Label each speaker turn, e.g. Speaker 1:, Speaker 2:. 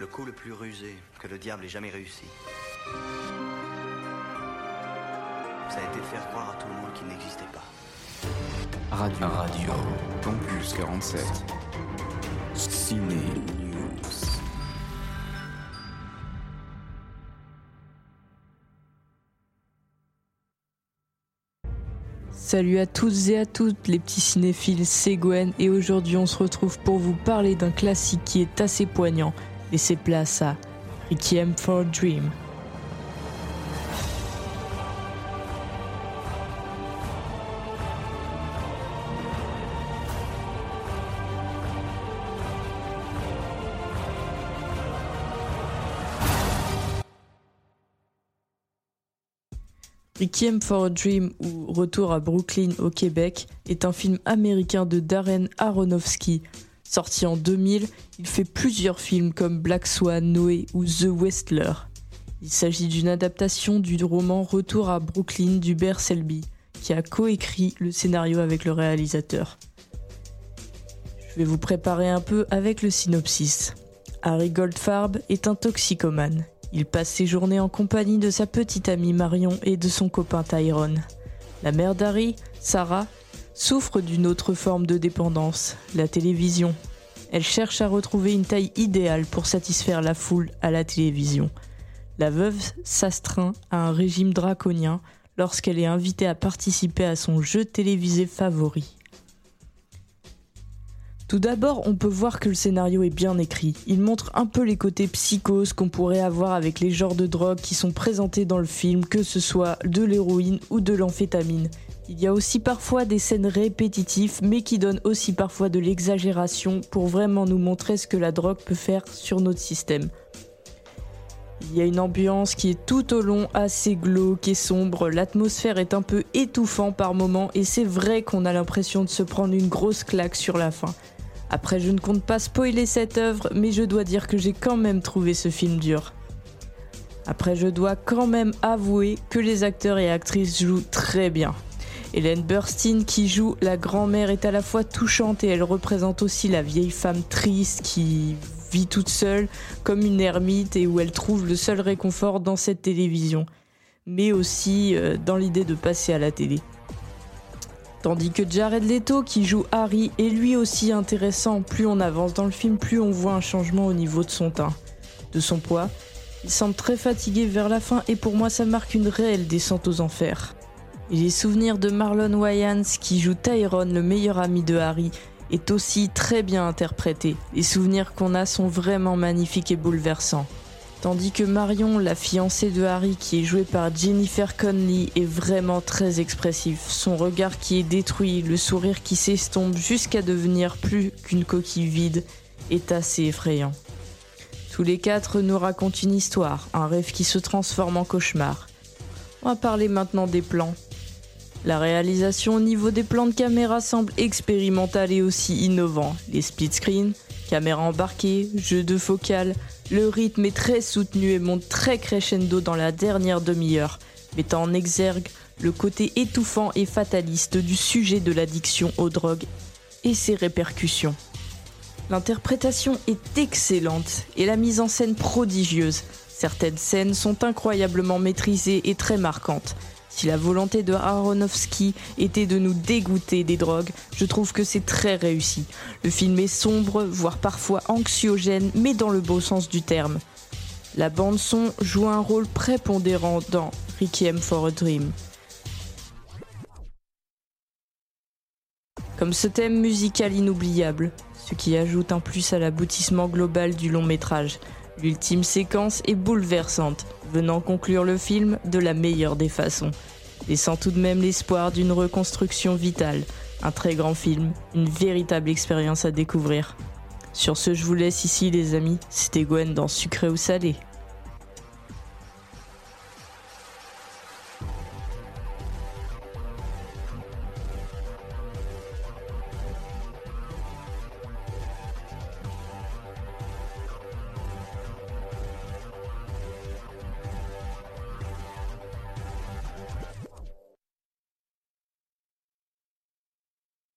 Speaker 1: Le coup le plus rusé que le diable ait jamais réussi. Ça a été de faire croire à tout le monde qu'il n'existait pas.
Speaker 2: Radio. Radio. Campus 47. Ciné News.
Speaker 3: Salut à tous et à toutes les petits cinéphiles, c'est Gwen et aujourd'hui on se retrouve pour vous parler d'un classique qui est assez poignant. Laissez place à Requiem for a Dream. Requiem for a Dream ou Retour à Brooklyn au Québec est un film américain de Darren Aronofsky. Sorti en 2000, il fait plusieurs films comme Black Swan, Noé ou The Westler. Il s'agit d'une adaptation du roman Retour à Brooklyn d'Hubert Selby, qui a coécrit le scénario avec le réalisateur. Je vais vous préparer un peu avec le synopsis. Harry Goldfarb est un toxicomane. Il passe ses journées en compagnie de sa petite amie Marion et de son copain Tyrone. La mère d'Harry, Sarah, souffre d'une autre forme de dépendance, la télévision. Elle cherche à retrouver une taille idéale pour satisfaire la foule à la télévision. La veuve s'astreint à un régime draconien lorsqu'elle est invitée à participer à son jeu télévisé favori. Tout d'abord, on peut voir que le scénario est bien écrit. Il montre un peu les côtés psychoses qu'on pourrait avoir avec les genres de drogues qui sont présentés dans le film, que ce soit de l'héroïne ou de l'amphétamine. Il y a aussi parfois des scènes répétitives, mais qui donnent aussi parfois de l'exagération pour vraiment nous montrer ce que la drogue peut faire sur notre système. Il y a une ambiance qui est tout au long assez glauque et sombre, l'atmosphère est un peu étouffant par moments et c'est vrai qu'on a l'impression de se prendre une grosse claque sur la fin. Après, je ne compte pas spoiler cette œuvre, mais je dois dire que j'ai quand même trouvé ce film dur. Après, je dois quand même avouer que les acteurs et actrices jouent très bien. Hélène Burstyn qui joue la grand-mère est à la fois touchante et elle représente aussi la vieille femme triste qui vit toute seule comme une ermite et où elle trouve le seul réconfort dans cette télévision, mais aussi euh, dans l'idée de passer à la télé. Tandis que Jared Leto, qui joue Harry, est lui aussi intéressant. Plus on avance dans le film, plus on voit un changement au niveau de son teint, de son poids. Il semble très fatigué vers la fin et pour moi ça marque une réelle descente aux enfers. Les souvenirs de Marlon Wayans, qui joue Tyrone, le meilleur ami de Harry, est aussi très bien interprété. Les souvenirs qu'on a sont vraiment magnifiques et bouleversants. Tandis que Marion, la fiancée de Harry, qui est jouée par Jennifer Connelly, est vraiment très expressif. Son regard qui est détruit, le sourire qui s'estompe jusqu'à devenir plus qu'une coquille vide, est assez effrayant. Tous les quatre nous racontent une histoire, un rêve qui se transforme en cauchemar. On va parler maintenant des plans. La réalisation au niveau des plans de caméra semble expérimentale et aussi innovant. Les split screen, caméra embarquée, jeu de focale, le rythme est très soutenu et monte très crescendo dans la dernière demi-heure, mettant en exergue le côté étouffant et fataliste du sujet de l'addiction aux drogues et ses répercussions. L'interprétation est excellente et la mise en scène prodigieuse. Certaines scènes sont incroyablement maîtrisées et très marquantes. Si la volonté de Aronofsky était de nous dégoûter des drogues, je trouve que c'est très réussi. Le film est sombre, voire parfois anxiogène, mais dans le beau sens du terme. La bande son joue un rôle prépondérant dans Requiem for a Dream. Comme ce thème musical inoubliable, ce qui ajoute un plus à l'aboutissement global du long métrage. L'ultime séquence est bouleversante, venant conclure le film de la meilleure des façons, laissant tout de même l'espoir d'une reconstruction vitale. Un très grand film, une véritable expérience à découvrir. Sur ce, je vous laisse ici les amis, c'était Gwen dans Sucré ou Salé.